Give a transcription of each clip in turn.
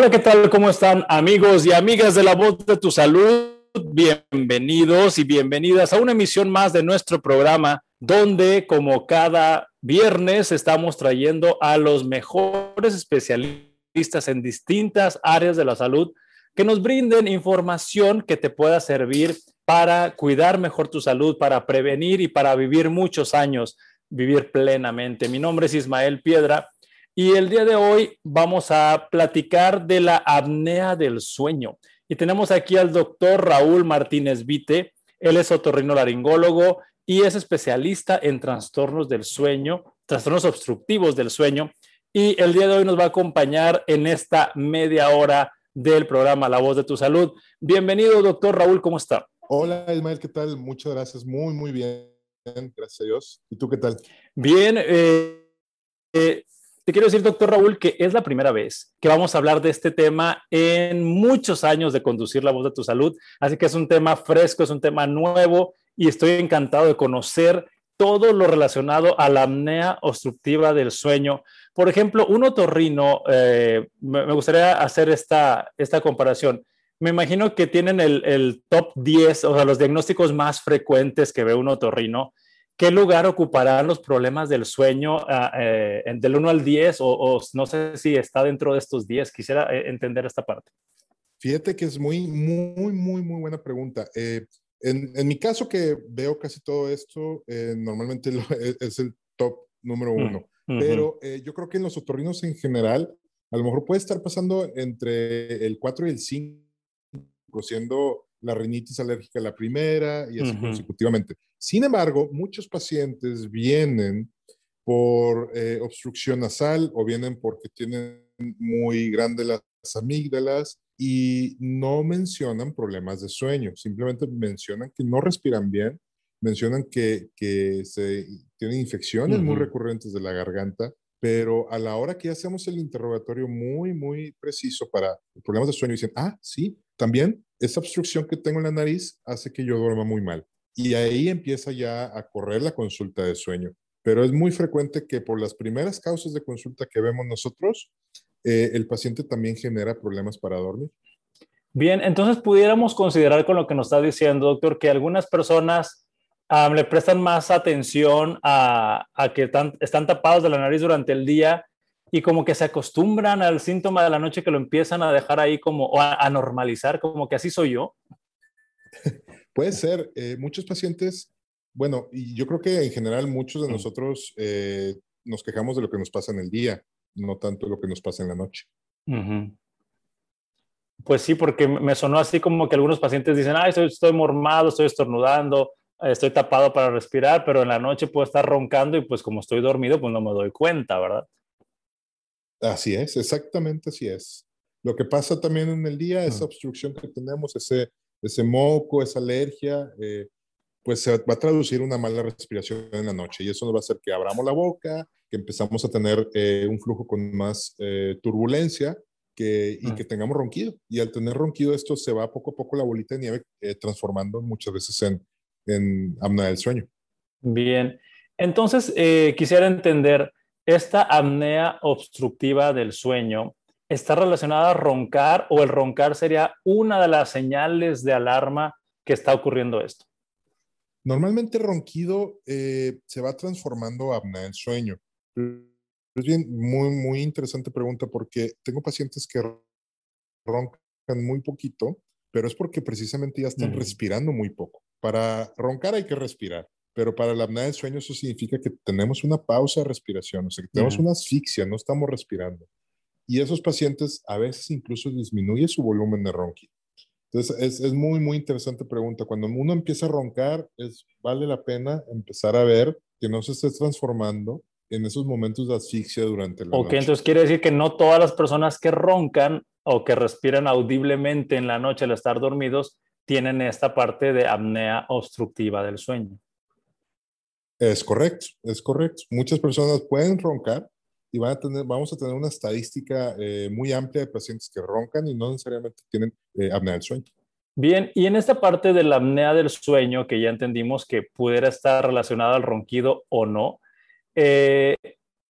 Hola, ¿qué tal? ¿Cómo están amigos y amigas de la voz de tu salud? Bienvenidos y bienvenidas a una emisión más de nuestro programa, donde como cada viernes estamos trayendo a los mejores especialistas en distintas áreas de la salud que nos brinden información que te pueda servir para cuidar mejor tu salud, para prevenir y para vivir muchos años, vivir plenamente. Mi nombre es Ismael Piedra y el día de hoy vamos a platicar de la apnea del sueño. Y tenemos aquí al doctor Raúl Martínez Vite. Él es otorrinolaringólogo y es especialista en trastornos del sueño, trastornos obstructivos del sueño. Y el día de hoy nos va a acompañar en esta media hora del programa La Voz de tu Salud. Bienvenido, doctor Raúl, ¿cómo está? Hola, Ismael, ¿qué tal? Muchas gracias, muy, muy bien. Gracias a Dios. ¿Y tú qué tal? Bien, eh, eh quiero decir, doctor Raúl, que es la primera vez que vamos a hablar de este tema en muchos años de conducir la voz de tu salud. Así que es un tema fresco, es un tema nuevo y estoy encantado de conocer todo lo relacionado a la apnea obstructiva del sueño. Por ejemplo, un otorrino, eh, me, gustaría hacer esta, esta comparación. Me imagino que tienen el, el, top 10, o sea, los diagnósticos más frecuentes que ve un otorrino. ¿Qué lugar ocuparán los problemas del sueño ah, eh, del 1 al 10 o, no sé si está dentro de estos 10? Quisiera eh, entender esta parte. Fíjate que es muy, muy, muy, muy buena pregunta. Eh, en, en, mi caso que veo casi todo esto, normalmente es el top número mm, uno. Pero yo creo que en los otorrinos en general, a lo mejor puede estar pasando entre el 4 y el 5, siendo la rinitis alérgica la primera y así consecutivamente. Sin embargo, muchos pacientes vienen por eh, obstrucción nasal o vienen porque tienen muy grandes las amígdalas y no mencionan problemas de sueño, simplemente mencionan que no respiran bien, mencionan que, que se, tienen infecciones muy recurrentes de la garganta, pero a la hora que hacemos el interrogatorio muy, muy preciso para problemas de sueño, dicen, ah, sí, también esa obstrucción que tengo en la nariz hace que yo duerma muy mal. Y ahí empieza ya a correr la consulta de sueño. Pero es muy frecuente que por las primeras causas de consulta que vemos nosotros, eh, el paciente también genera problemas para dormir. Bien, entonces pudiéramos considerar con lo que nos está diciendo, doctor, que algunas personas le prestan más atención a, que están tapados de la nariz durante el día y como que se acostumbran al síntoma de la noche que lo empiezan a dejar ahí como o a, normalizar, como que así soy yo. Puede ser. Eh, muchos pacientes, bueno, y yo creo que en general muchos de mm. nosotros eh, nos quejamos de lo que nos pasa en el día, no tanto lo que nos pasa en la noche. Pues sí, porque me sonó así como que algunos pacientes dicen, ay, estoy, estoy mormado, estoy estornudando, estoy tapado para respirar, pero en la noche puedo estar roncando y pues como estoy dormido, pues no me doy cuenta, ¿verdad? Así es, exactamente así es. Lo que pasa también en el día, esa obstrucción que tenemos, ese, ese moco, esa alergia, eh, pues se va a traducir una mala respiración en la noche y eso nos va a hacer que abramos la boca, que empezamos a tener eh, un flujo con más eh, turbulencia que, y que tengamos ronquido. Y al tener ronquido esto se va poco a poco la bolita de nieve transformando muchas veces en, en apnea del sueño. Bien, entonces quisiera entender esta apnea obstructiva del sueño está relacionada a roncar o el roncar sería una de las señales de alarma que está ocurriendo esto? Normalmente ronquido eh, se va transformando a apnea del sueño. Es bien, muy, muy interesante pregunta porque tengo pacientes que roncan muy poquito, pero es porque precisamente ya están respirando muy poco. Para roncar hay que respirar. Pero para la apnea del sueño eso significa que tenemos una pausa de respiración, o sea, que tenemos una asfixia, no estamos respirando. Y esos pacientes a veces incluso disminuye su volumen de ronquido. Entonces, es, es, muy, muy interesante pregunta. Cuando uno empieza a roncar, es, vale la pena empezar a ver que no se esté transformando en esos momentos de asfixia durante la noche. Ok, entonces quiere decir que no todas las personas que roncan o que respiran audiblemente en la noche al estar dormidos tienen esta parte de apnea obstructiva del sueño. Es correcto, es correcto. Muchas personas pueden roncar y van a tener, vamos a tener una estadística eh, muy amplia de pacientes que roncan y no necesariamente tienen eh, apnea del sueño. Bien, y en esta parte de la apnea del sueño, que ya entendimos que pudiera estar relacionada al ronquido o no, eh,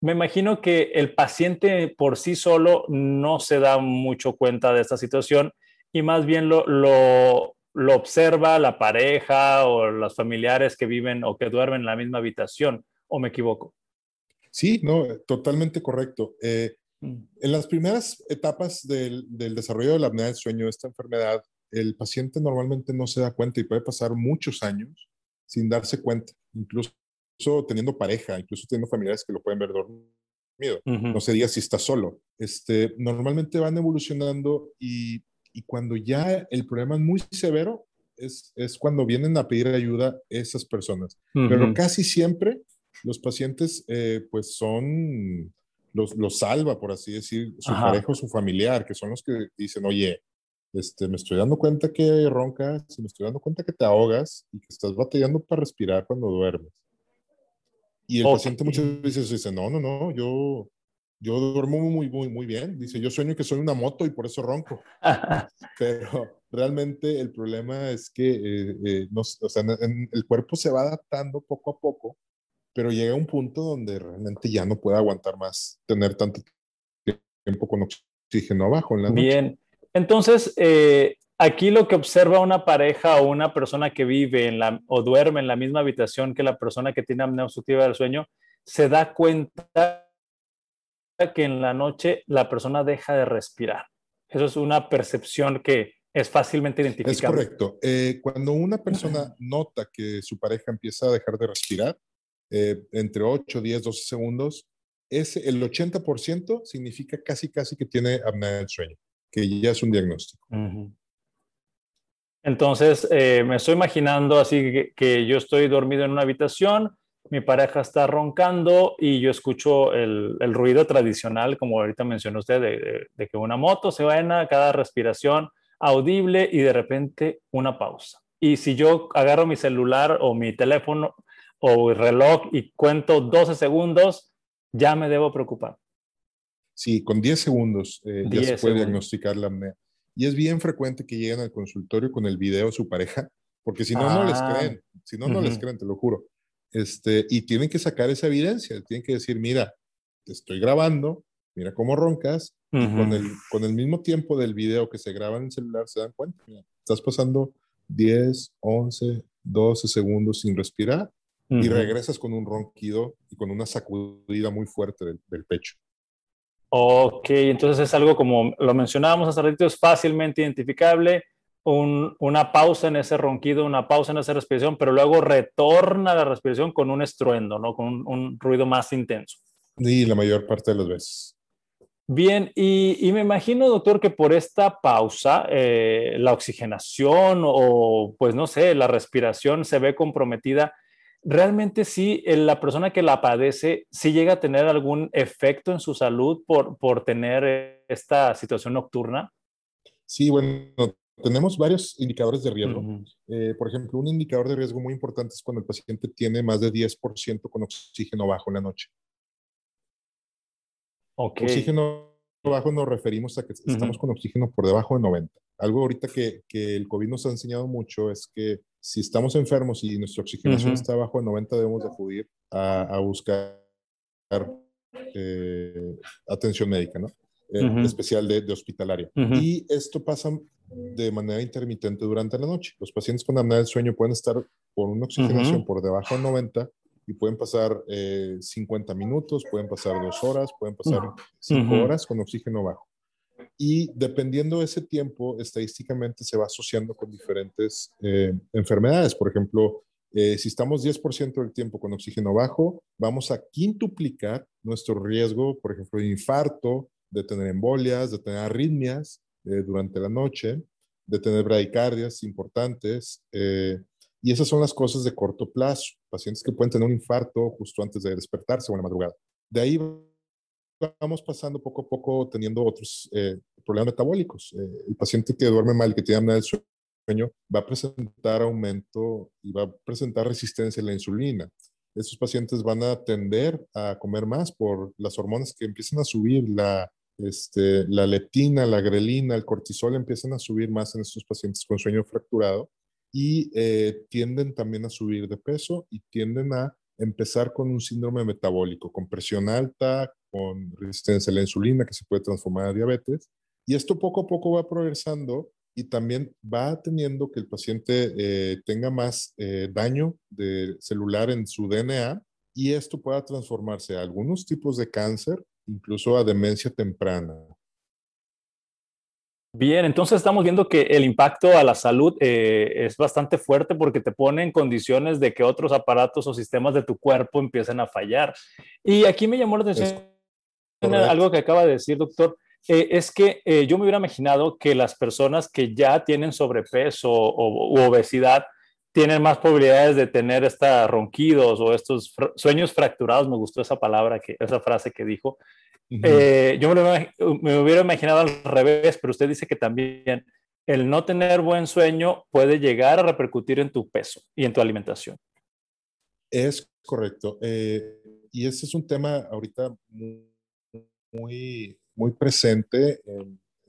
Me imagino que el paciente por sí solo no se da mucho cuenta de esta situación y más bien lo, lo, lo observa la pareja o los familiares que viven o que duermen en la misma habitación, ¿o me equivoco? Sí, no, totalmente correcto. Eh, mm. en las primeras etapas del, del, desarrollo de la apnea del sueño, esta enfermedad, el paciente normalmente no se da cuenta y puede pasar muchos años sin darse cuenta, incluso teniendo pareja, incluso teniendo familiares que lo pueden ver dormido. No se diga si está solo. Este, normalmente van evolucionando y, y, cuando ya el problema es muy severo, es, es, cuando vienen a pedir ayuda esas personas. Pero casi siempre los pacientes eh, pues son, los, los, salva, por así decir, su pareja o su familiar, que son los que dicen, oye, este, me estoy dando cuenta que roncas, me estoy dando cuenta que te ahogas y que estás batallando para respirar cuando duermes. Y el paciente muchas veces dice, no, no, no, yo, yo duermo muy, muy, muy bien. Dice, yo sueño que soy una moto y por eso ronco. Pero realmente el problema es que eh, eh, o sea, el cuerpo se va adaptando poco a poco, pero llega un punto donde realmente ya no puede aguantar más tener tanto tiempo con oxígeno abajo en la noche. Bien, entonces, eh, aquí lo que observa una pareja o una persona que vive en la, o duerme en la misma habitación que la persona que tiene apnea obstructiva del sueño, se da cuenta que en la noche la persona deja de respirar. Eso es una percepción que es fácilmente identificable. Es correcto. Eh, cuando una persona nota que su pareja empieza a dejar de respirar, eh, entre 8, 10, 12 segundos, ese, el 80% significa casi, casi que tiene apnea del sueño que ya es un diagnóstico. Entonces, eh, me estoy imaginando así que, yo estoy dormido en una habitación, mi pareja está roncando y yo escucho el, ruido tradicional, como ahorita mencionó usted, de, que una moto se va en cada respiración audible y de repente una pausa. Y si yo agarro mi celular o mi teléfono o el reloj y cuento 12 segundos, ya me debo preocupar. Sí, con 10 segundos eh, ya se puede diagnosticar la apnea. Y es bien frecuente que lleguen al consultorio con el video de su pareja, porque si no, no les ah, creen. Si no, no les creen, te lo juro. Este, y tienen que sacar esa evidencia. Tienen que decir, mira, te estoy grabando, mira cómo roncas. Y con el, con el mismo tiempo del video que se graba en el celular, se dan cuenta. estás pasando 10, 11, 12 segundos sin respirar y regresas con un ronquido y con una sacudida muy fuerte del pecho. Ok, entonces es algo como lo mencionábamos hace ratito, es fácilmente identificable, una pausa en ese ronquido, una pausa en esa respiración, pero luego retorna la respiración con un estruendo, ¿no? Con un, ruido más intenso. Sí, la mayor parte de las veces. Bien, y, me imagino, doctor, que por esta pausa, eh, la oxigenación o, pues no sé, la respiración se ve comprometida realmente sí, la persona que la padece, sí llega a tener algún efecto en su salud por, por tener esta situación nocturna? Sí, bueno, tenemos varios indicadores de riesgo. Eh, por ejemplo, un indicador de riesgo muy importante es cuando el paciente tiene más de 10% con oxígeno bajo en la noche. Okay. Oxígeno bajo nos referimos a que estamos con oxígeno por debajo de 90. Algo ahorita que, que el COVID nos ha enseñado mucho es que si estamos enfermos y nuestra oxigenación está bajo de 90, debemos de acudir a, buscar eh, atención médica, ¿no? Eh, especial de, de hospitalaria. Y esto pasa de manera intermitente durante la noche. Los pacientes con apnea del sueño pueden estar con una oxigenación por debajo de 90 y pueden pasar 50 eh, minutos, pueden pasar dos horas, pueden pasar 5 horas con oxígeno bajo y dependiendo de ese tiempo, estadísticamente se va asociando con diferentes eh, enfermedades. Por ejemplo, eh, si estamos 10% del tiempo con oxígeno bajo, vamos a quintuplicar nuestro riesgo, por ejemplo, de infarto, de tener embolias, de tener arritmias eh, durante la noche, de tener bradicardias importantes. y esas son las cosas de corto plazo. Pacientes que pueden tener un infarto justo antes de despertarse o en la madrugada. De ahí vamos pasando poco a poco teniendo otros eh, problemas metabólicos. Eh, el paciente que duerme mal, que tiene apnea del sueño, va a presentar aumento y va a presentar resistencia a la insulina. Esos pacientes van a tender a comer más por las hormonas que empiezan a subir, la, este, la leptina, la grelina, el cortisol empiezan a subir más en estos pacientes con sueño fracturado y eh, tienden también a subir de peso y tienden a empezar con un síndrome metabólico, con presión alta, con resistencia a la insulina que se puede transformar a diabetes. Y esto poco a poco va progresando y también va teniendo que el paciente eh, tenga más eh, daño de celular en su DNA y esto pueda transformarse a algunos tipos de cáncer, incluso a demencia temprana. Bien, entonces estamos viendo que el impacto a la salud eh, es bastante fuerte porque te pone en condiciones de que otros aparatos o sistemas de tu cuerpo empiecen a fallar. Y aquí me llamó la atención algo que acaba de decir, doctor. Eh, es que eh, yo me hubiera imaginado que las personas que ya tienen sobrepeso o, u obesidad tienen más probabilidades de tener estos ronquidos o estos sueños fracturados. Me gustó esa palabra, que, esa frase que dijo. Eh, yo me, hubiera imaginado al revés, pero usted dice que también el no tener buen sueño puede llegar a repercutir en tu peso y en tu alimentación. Es correcto. Eh, y ese es un tema ahorita muy, muy presente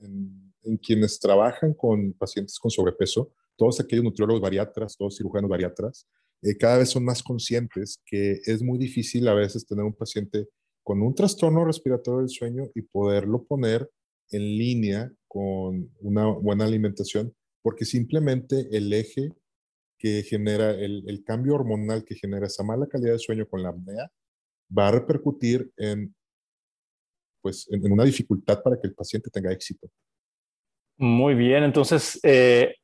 en, quienes trabajan con pacientes con sobrepeso, todos aquellos nutriólogos bariatras, todos cirujanos bariatras, eh, cada vez son más conscientes que es muy difícil a veces tener un paciente con un trastorno respiratorio del sueño y poderlo poner en línea con una buena alimentación, porque simplemente el eje que genera, el, cambio hormonal que genera esa mala calidad de sueño con la apnea, va a repercutir en, pues, en, una dificultad para que el paciente tenga éxito. Muy bien, entonces, eh,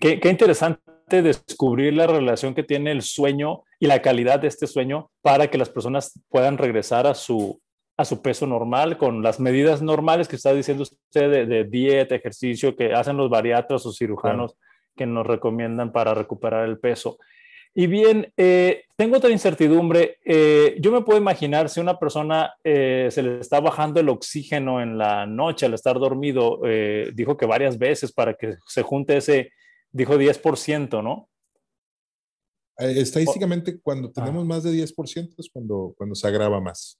qué, qué interesante descubrir la relación que tiene el sueño y la calidad de este sueño para que las personas puedan regresar a su, a su peso normal con las medidas normales que está diciendo usted de, dieta, ejercicio que hacen los bariatras o cirujanos que nos recomiendan para recuperar el peso. Y bien, eh, tengo otra incertidumbre. Eh, yo me puedo imaginar si una persona eh, se le está bajando el oxígeno en la noche al estar dormido, dijo que varias veces para que se junte ese dijo 10%, ¿no? Eh, estadísticamente, cuando tenemos más de 10% es cuando, cuando se agrava más.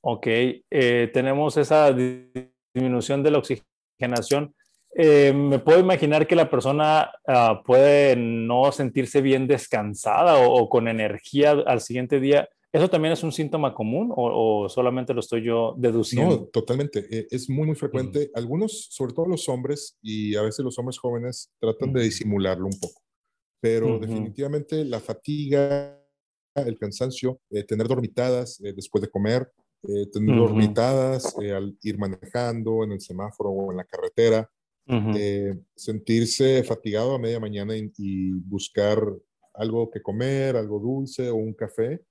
Ok, eh, tenemos esa disminución de la oxigenación. Eh, me puedo imaginar que la persona ah, puede no sentirse bien descansada o, con energía al siguiente día. ¿Eso también es un síntoma común o, solamente lo estoy yo deduciendo? No, totalmente. Eh, es muy, muy frecuente. Algunos, sobre todo los hombres y a veces los hombres jóvenes, tratan de disimularlo un poco. Pero definitivamente la fatiga, el cansancio, eh, tener dormitadas eh, después de comer, tener dormitadas al ir manejando en el semáforo o en la carretera, sentirse fatigado a media mañana y buscar algo que comer, algo dulce o un café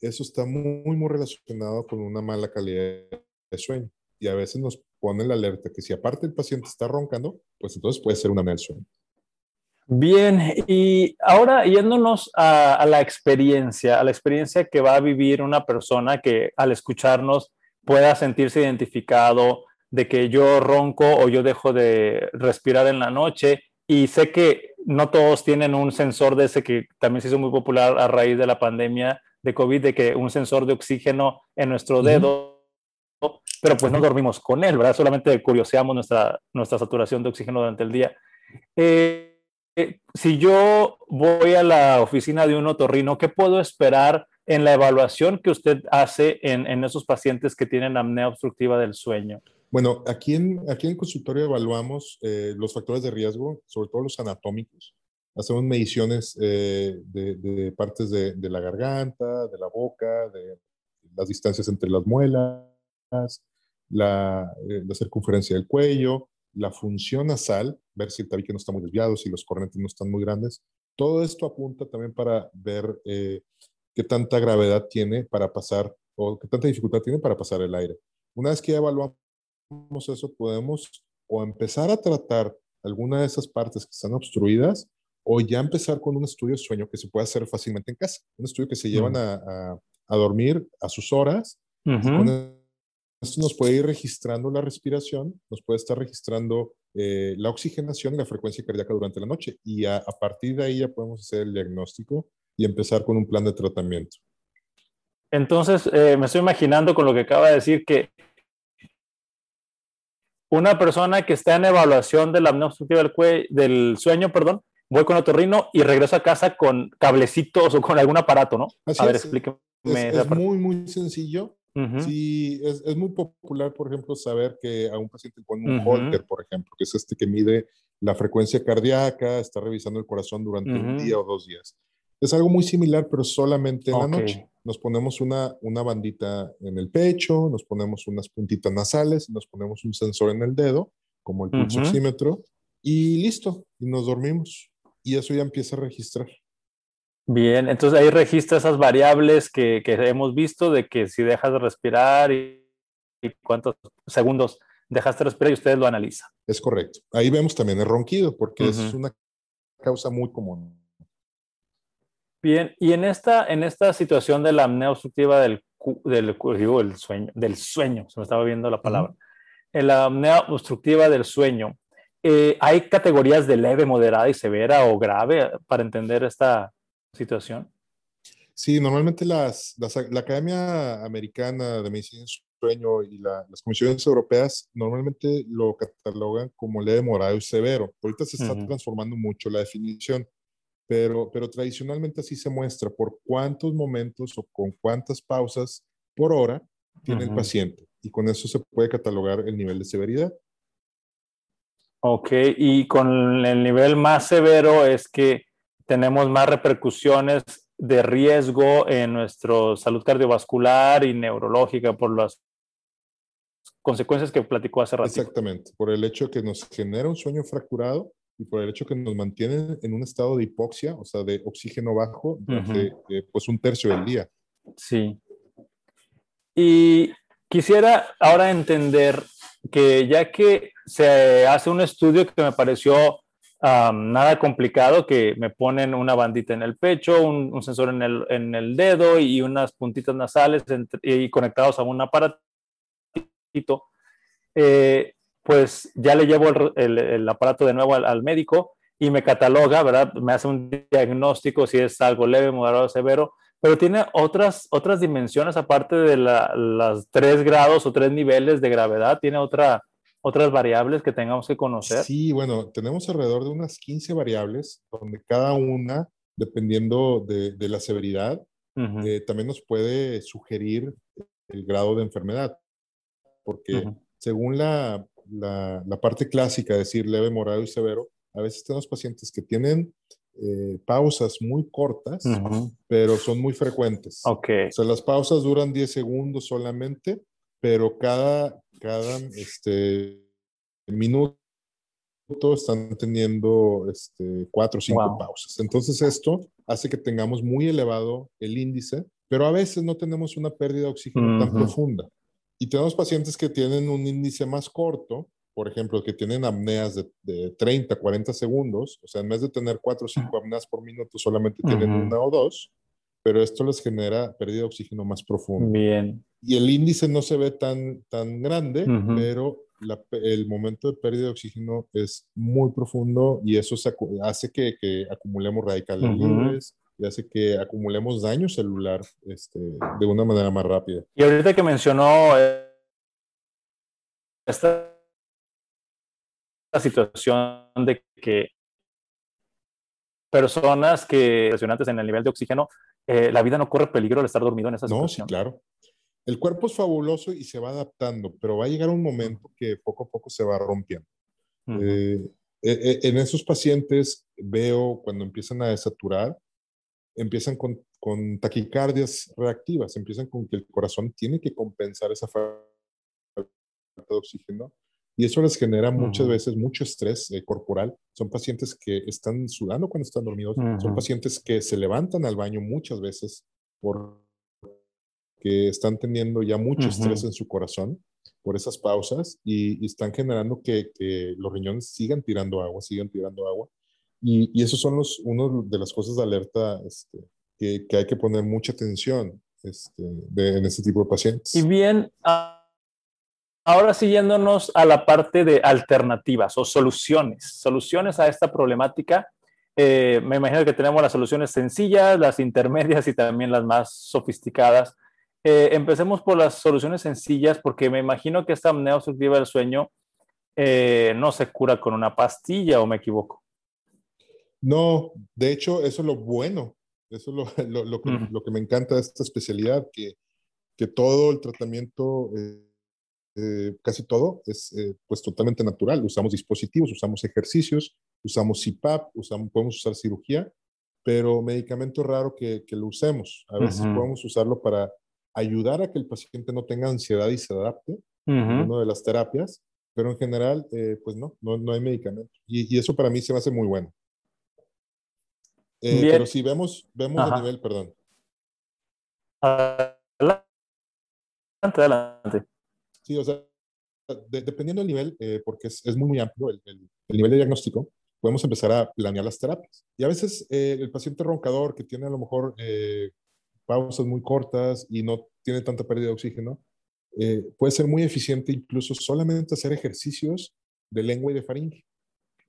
eso está muy, muy relacionado con una mala calidad de sueño. Y a veces nos pone la alerta que si aparte el paciente está roncando, pues entonces puede ser una apnea del sueño. Bien, y ahora yéndonos a, la experiencia, a la experiencia que va a vivir una persona que al escucharnos pueda sentirse identificado de que yo ronco o yo dejo de respirar en la noche y sé que no todos tienen un sensor de ese que también se hizo muy popular a raíz de la pandemia de COVID, de que un sensor de oxígeno en nuestro dedo, pero pues no dormimos con él, ¿verdad? Solamente curioseamos nuestra, nuestra saturación de oxígeno durante el día. Eh, eh, si yo voy a la oficina de un otorrino, ¿qué puedo esperar en la evaluación que usted hace en, en esos pacientes que tienen apnea obstructiva del sueño? Bueno, aquí en, aquí en el consultorio evaluamos eh, los factores de riesgo, sobre todo los anatómicos, hacemos mediciones eh, de, partes de, la garganta, de la boca, de las distancias entre las muelas, la, eh, circunferencia del cuello, la función nasal, ver si el tabique no está muy desviado, si los cornetes no están muy grandes. Todo esto apunta también para ver eh, qué tanta gravedad tiene para pasar o qué tanta dificultad tiene para pasar el aire. Una vez que evaluamos eso, podemos o empezar a tratar alguna de esas partes que están obstruidas o ya empezar con un estudio de sueño que se puede hacer fácilmente en casa. Un estudio que se llevan mm. a, a, dormir a sus horas. esto nos puede ir registrando la respiración, nos puede estar registrando eh, la oxigenación y la frecuencia cardíaca durante la noche. Y a, a, partir de ahí ya podemos hacer el diagnóstico y empezar con un plan de tratamiento. Entonces, eh, me estoy imaginando con lo que acaba de decir que una persona que está en evaluación de la apnea obstructiva del, del sueño, perdón, voy con otorrino y regreso a casa con cablecitos o con algún aparato, ¿no? a ver, explíqueme. Es, muy, muy sencillo. Sí, es, muy popular, por ejemplo, saber que a un paciente con un Holter, por ejemplo, que es este que mide la frecuencia cardíaca, está revisando el corazón durante un día o dos días. Es algo muy similar, pero solamente en la noche. Nos ponemos una, una bandita en el pecho, nos ponemos unas puntitas nasales, nos ponemos un sensor en el dedo, como el pulso oxímetro, y listo, y nos dormimos. Y eso ya empieza a registrar. Bien, entonces ahí registra esas variables que, que hemos visto de que si dejas de respirar y, cuántos segundos dejaste de respirar y ustedes lo analizan. Es correcto. Ahí vemos también el ronquido, porque es una causa muy común. Bien, y en esta, en esta situación de la apnea obstructiva del, del, digo, el sueño, del sueño, se me estaba viendo la palabra, en la apnea obstructiva del sueño, eh, ¿hay categorías de leve, moderada y severa o grave para entender esta, situación? Sí, normalmente las, la Academia Americana de Medicina del Sueño y las comisiones europeas normalmente lo catalogan como leve, moderado y severo. Ahorita se está transformando mucho la definición, pero, pero tradicionalmente así se muestra por cuántos momentos o con cuántas pausas por hora tiene el paciente. Y con eso se puede catalogar el nivel de severidad. Ok, y con el nivel más severo es que tenemos más repercusiones de riesgo en nuestra salud cardiovascular y neurológica por las consecuencias que platicó hace rato. Exactamente, por el hecho que nos genera un sueño fracturado y por el hecho que nos mantiene en un estado de hipoxia, o sea, de oxígeno bajo, durante pues un tercio del día. Sí. Y quisiera ahora entender que ya que se hace un estudio que me pareció nada complicado, que me ponen una bandita en el pecho, un, sensor en el, en el, dedo y unas puntitas nasales y conectados a un aparatito. Eh, pues ya le llevo el, el, aparato de nuevo al, médico y me cataloga, ¿verdad? Me hace un diagnóstico si es algo leve, moderado, severo, pero tiene otras, otras dimensiones aparte de la, las tres grados o tres niveles de gravedad, tiene otra, otras variables que tengamos que conocer? Sí, bueno, tenemos alrededor de unas 15 variables, donde cada una, dependiendo de, la severidad, eh, también nos puede sugerir el grado de enfermedad, porque según la, la, parte clásica, decir leve, moderado y severo, a veces tenemos pacientes que tienen eh, pausas muy cortas, pero son muy frecuentes. Ok. O sea, las pausas duran 10 segundos solamente, pero cada, cada este, minuto están teniendo este, cuatro o cinco pausas. Entonces esto hace que tengamos muy elevado el índice, pero a veces no tenemos una pérdida de oxígeno tan profunda. Y tenemos pacientes que tienen un índice más corto, por ejemplo, que tienen apneas de, de 30, 40 segundos, o sea, en vez de tener cuatro o cinco apneas por minuto, solamente tienen una o dos, pero esto les genera pérdida de oxígeno más profunda. Bien. Y el índice no se ve tan, tan grande, pero el momento de pérdida de oxígeno es muy profundo y eso hace que, que, acumulemos radicales libres y hace que acumulemos daño celular este, de una manera más rápida. Y ahorita que mencionó eh, esta situación de que personas que impresionantes en el nivel de oxígeno, eh, la vida no corre peligro al estar dormido en esa situación. No, sí, claro. El cuerpo es fabuloso y se va adaptando, pero va a llegar un momento que poco a poco se va rompiendo. Eh, e, e, en esos pacientes veo cuando empiezan a desaturar, empiezan con, con, taquicardias reactivas, empiezan con que el corazón tiene que compensar esa falta de oxígeno y eso les genera muchas veces mucho estrés eh, corporal. Son pacientes que están sudando cuando están dormidos, son pacientes que se levantan al baño muchas veces por que están teniendo ya mucho estrés en su corazón por esas pausas y, están generando que, los riñones sigan tirando agua, sigan tirando agua. Y, y esos son los, uno de las cosas de alerta este, que, que, hay que poner mucha atención este, en este tipo de pacientes. Y bien, ahora siguiéndonos a la parte de alternativas o soluciones, soluciones a esta problemática. Eh, me imagino que tenemos las soluciones sencillas, las intermedias y también las más sofisticadas. Eh, empecemos por las soluciones sencillas, porque me imagino que esta apnea obstructiva del sueño eh, no se cura con una pastilla, ¿o me equivoco? No, de hecho, eso es lo bueno. Eso es lo, lo, que, lo que, me encanta de esta especialidad, que, que todo el tratamiento, eh, eh, casi todo, es eh, pues totalmente natural. Usamos dispositivos, usamos ejercicios, usamos CPAP, usamos, podemos usar cirugía, pero medicamento raro que, que lo usemos. A veces podemos usarlo para ayudar a que el paciente no tenga ansiedad y se adapte a una de las terapias, pero en general, pues no, no, no hay medicamento. Y, y, eso para mí se me hace muy bueno. Eh, pero si vemos, vemos a nivel, perdón. Adelante, adelante. Sí, o sea, dependiendo del nivel, eh, porque es, es, muy, muy amplio el, el, nivel de diagnóstico, podemos empezar a planear las terapias. Y a veces eh, el paciente roncador que tiene a lo mejor pausas muy cortas y no tiene tanta pérdida de oxígeno, puede ser muy eficiente incluso solamente hacer ejercicios de lengua y de faringe.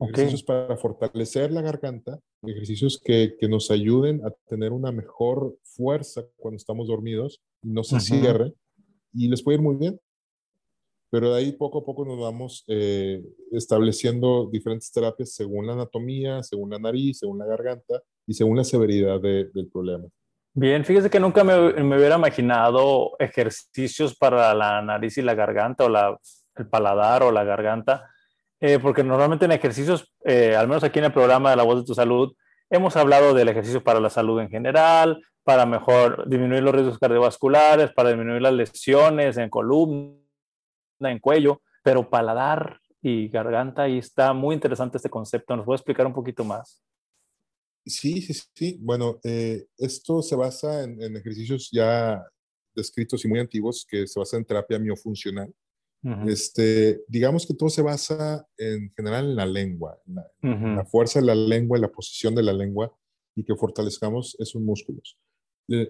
Ejercicios para fortalecer la garganta, ejercicios que, que, nos ayuden a tener una mejor fuerza cuando estamos dormidos no se cierre. Y les puede ir muy bien. Pero de ahí poco a poco nos vamos eh, estableciendo diferentes terapias según la anatomía, según la nariz, según la garganta y según la severidad del problema. Bien, fíjese que nunca me, hubiera imaginado ejercicios para la nariz y la garganta o el paladar o la garganta eh, porque normalmente en ejercicios, eh, al menos aquí en el programa de La Voz de tu Salud, hemos hablado del ejercicio para la salud en general, para mejor disminuir los riesgos cardiovasculares, para disminuir las lesiones en columna, en cuello, pero paladar y garganta, y está muy interesante este concepto. ¿Nos puede explicar un poquito más? Sí, sí, sí. Bueno, eh, esto se basa en, en, ejercicios ya descritos y muy antiguos que se basan en terapia miofuncional este, digamos que todo se basa en general en la lengua, en la, fuerza de la lengua, en la posición de la lengua y que fortalezcamos esos músculos.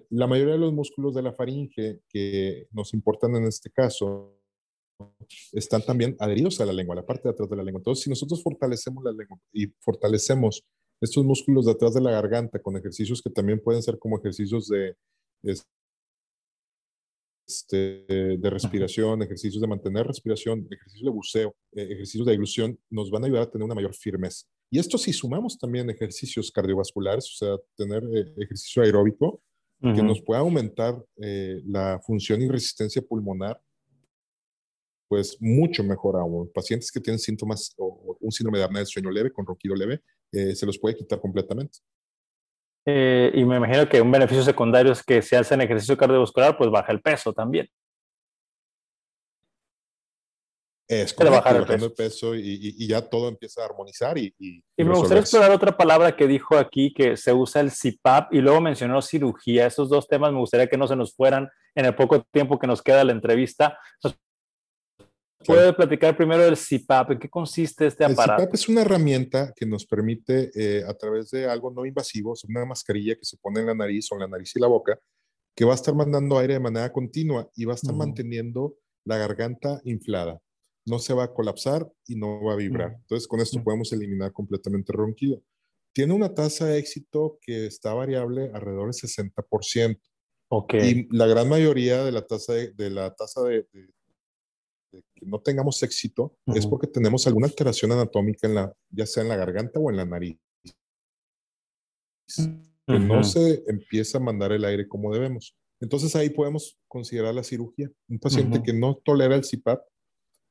La mayoría de los músculos de la faringe que nos importan en este caso están también adheridos a la lengua, a la parte de atrás de la lengua. Entonces, si nosotros fortalecemos la lengua y fortalecemos estos músculos de atrás de la garganta con ejercicios que también pueden ser como ejercicios de, este, de respiración, ejercicios de mantener respiración, ejercicios de buceo, eh, ejercicios de ilusión, nos van a ayudar a tener una mayor firmeza. Y esto si sumamos también ejercicios cardiovasculares, o sea, tener eh, ejercicio aeróbico, que nos pueda aumentar eh, la función y resistencia pulmonar, pues mucho mejor aún. Pacientes que tienen síntomas o, un síndrome de apnea del sueño leve, con ronquido leve, se los puede quitar completamente. Eh, y me imagino que un beneficio secundario es que si hacen ejercicio cardiovascular, pues baja el peso también. Es correcto, bajar el peso, el peso y, y, ya todo empieza a armonizar. Y, y, y me gustaría explorar otra palabra que dijo aquí, que se usa el CPAP y luego mencionó cirugía. Esos dos temas me gustaría que no se nos fueran en el poco tiempo que nos queda la entrevista. ¿Puede platicar primero del CPAP? ¿En qué consiste este aparato? El CPAP es una herramienta que nos permite, eh, a través de algo no invasivo, una mascarilla que se pone en la nariz o en la nariz y la boca, que va a estar mandando aire de manera continua y va a estar manteniendo la garganta inflada. No se va a colapsar y no va a vibrar. Entonces, con esto podemos eliminar completamente el ronquido. Tiene una tasa de éxito que está variable alrededor del 60%. Okay. Y la gran mayoría de la tasa de, la tasa de, que no tengamos éxito es porque tenemos alguna alteración anatómica en la, ya sea en la garganta o en la nariz. Que no se empieza a mandar el aire como debemos. Entonces ahí podemos considerar la cirugía. Un paciente que no tolera el CPAP,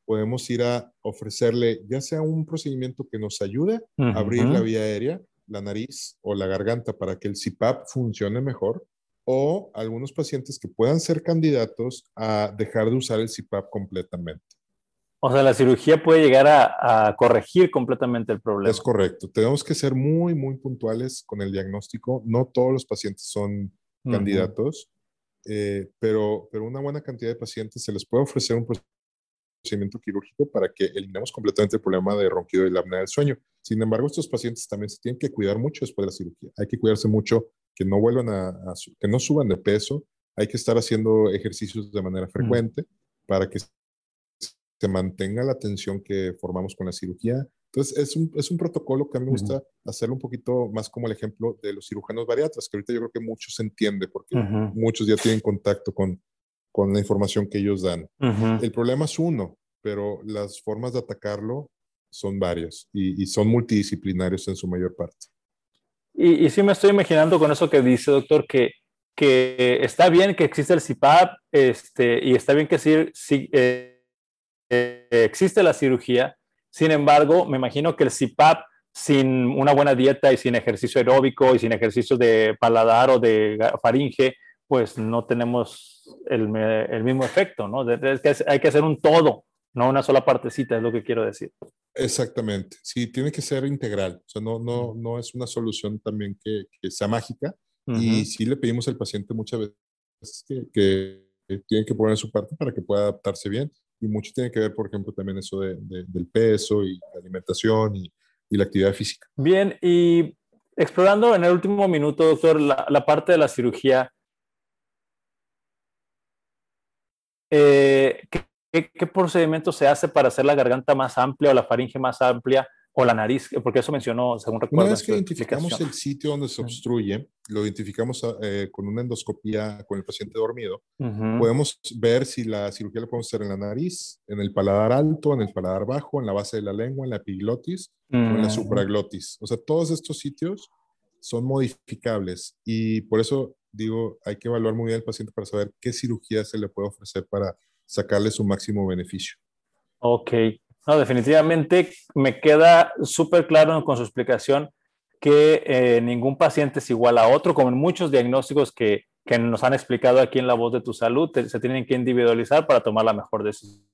podemos ir a ofrecerle ya sea un procedimiento que nos ayude a abrir la vía aérea, la nariz o la garganta para que el CPAP funcione mejor o algunos pacientes que puedan ser candidatos a dejar de usar el CPAP completamente. O sea, la cirugía puede llegar a, corregir completamente el problema. Es correcto. Tenemos que ser muy, muy puntuales con el diagnóstico. No todos los pacientes son candidatos, eh, pero, pero una buena cantidad de pacientes se les puede ofrecer un procedimiento quirúrgico para que eliminemos completamente el problema de ronquido y la apnea del sueño. Sin embargo, estos pacientes también se tienen que cuidar mucho después de la cirugía. Hay que cuidarse mucho que no vuelvan a, que no suban de peso. Hay que estar haciendo ejercicios de manera frecuente para que se mantenga la tensión que formamos con la cirugía. Entonces, es un, es un protocolo que a mí me gusta hacerlo un poquito más como el ejemplo de los cirujanos bariatras, que ahorita yo creo que muchos se entiende porque muchos ya tienen contacto con, con la información que ellos dan. El problema es uno, pero las formas de atacarlo son varias y, son multidisciplinarios en su mayor parte. Y, y sí me estoy imaginando con eso que dice, doctor, que, que está bien que existe el CIPAP este, y está bien que sí, eh, eh, existe la cirugía. Sin embargo, me imagino que el CIPAP sin una buena dieta y sin ejercicio aeróbico y sin ejercicio de paladar o de faringe, pues no tenemos el, el mismo efecto, ¿no? Es hay que hacer un todo, no una sola partecita, es lo que quiero decir. Exactamente, sí, tiene que ser integral, o sea, no, no, no es una solución también que, que sea mágica. Y sí le pedimos al paciente muchas veces que, que, tiene que poner su parte para que pueda adaptarse bien. Y mucho tiene que ver, por ejemplo, también eso de, del peso y la alimentación y, y, la actividad física. Bien, y explorando en el último minuto, doctor, la, la parte de la cirugía, eh, ¿qué, ¿qué, procedimiento se hace para hacer la garganta más amplia o la faringe más amplia o la nariz? Porque eso mencionó, según recuerdo. Una vez que identificamos el sitio donde se obstruye, lo identificamos eh, con una endoscopía con el paciente dormido, uh -huh. podemos ver si la cirugía la podemos hacer en la nariz, en el paladar alto, en el paladar bajo, en la base de la lengua, en la epiglotis uh -huh. o en la supraglotis. O sea, todos estos sitios son modificables y por eso digo, hay que evaluar muy bien al paciente para saber qué cirugía se le puede ofrecer para sacarle su máximo beneficio. Ok, no, definitivamente me queda súper claro con su explicación que eh, ningún paciente es igual a otro, como en muchos diagnósticos que, que nos han explicado aquí en La Voz de tu Salud, te, se tienen que individualizar para tomar la mejor decisión.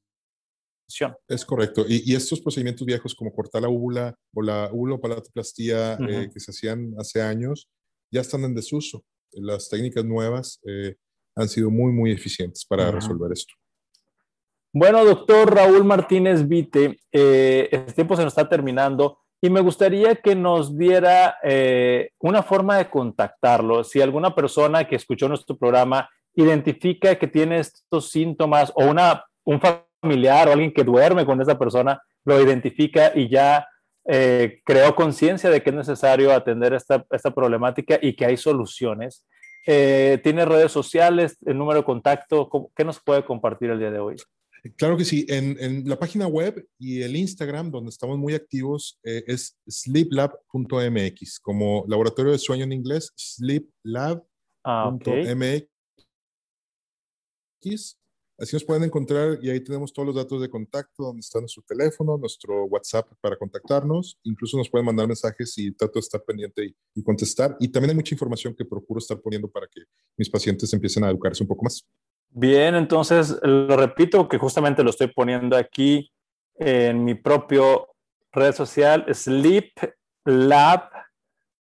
Es correcto. Y, y, estos procedimientos viejos como cortar la úvula o la uvulopalatoplastia uh -huh. eh, que se hacían hace años ya están en desuso. Las técnicas nuevas eh, han sido muy, muy eficientes para uh -huh. resolver esto. Bueno, doctor Raúl Martínez Vite, eh, el tiempo se nos está terminando y me gustaría que nos diera eh, una forma de contactarlo. Si alguna persona que escuchó nuestro programa identifica que tiene estos síntomas o una, un familiar o alguien que duerme con esa persona, lo identifica y ya eh, creó conciencia de que es necesario atender esta, esta, problemática y que hay soluciones. Eh, ¿Tiene redes sociales, el número de contacto? ¿Qué nos puede compartir el día de hoy? Claro que sí. En, en, la página web y el Instagram, donde estamos muy activos, eh, es sleeplab.mx, como laboratorio de sueño en inglés, sleeplab.mx. Ah, okay. Así nos pueden encontrar y ahí tenemos todos los datos de contacto, donde está nuestro teléfono, nuestro WhatsApp para contactarnos. Incluso nos pueden mandar mensajes y trato de estar pendiente y, y contestar. Y también hay mucha información que procuro estar poniendo para que mis pacientes empiecen a educarse un poco más. Bien, entonces lo repito que justamente lo estoy poniendo aquí en mi propio red social, Sleep Lab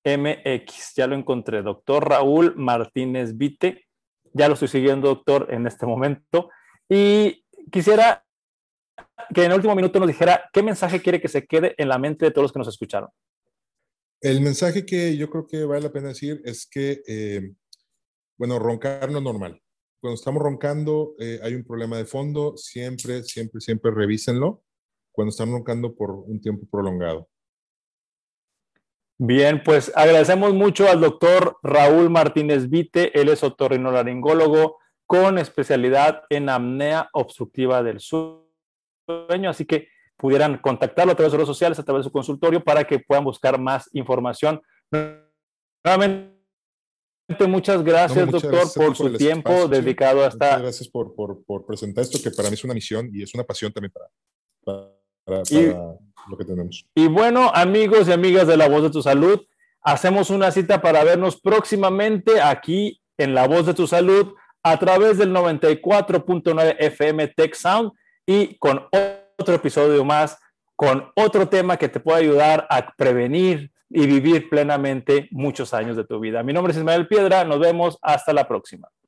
MX. Ya lo encontré, doctor Raúl Martínez Vite. Ya lo estoy siguiendo, doctor, en este momento. Y quisiera que en el último minuto nos dijera qué mensaje quiere que se quede en la mente de todos los que nos escucharon. El mensaje que yo creo que vale la pena decir es que, eh, bueno, roncar no es normal cuando estamos roncando eh, hay un problema de fondo, siempre, siempre, siempre revísenlo cuando están roncando por un tiempo prolongado. Bien, pues agradecemos mucho al doctor Raúl Martínez Vite, él es otorrinolaringólogo con especialidad en apnea obstructiva del sueño, así que pudieran contactarlo a través de redes sociales, a través de su consultorio, para que puedan buscar más información. Nuevamente, Muchas gracias, no, muchas doctor, gracias por su por tiempo espacio, dedicado a esta. Muchas gracias por, por, por, presentar esto, que para mí es una misión y es una pasión también para, para, para, y, lo que tenemos. Y bueno, amigos y amigas de La Voz de tu Salud, hacemos una cita para vernos próximamente aquí en La Voz de tu Salud a través del 94.9 FM Tech Sound y con otro episodio más, con otro tema que te puede ayudar a prevenir y vivir plenamente muchos años de tu vida. Mi nombre es Ismael Piedra, nos vemos hasta la próxima.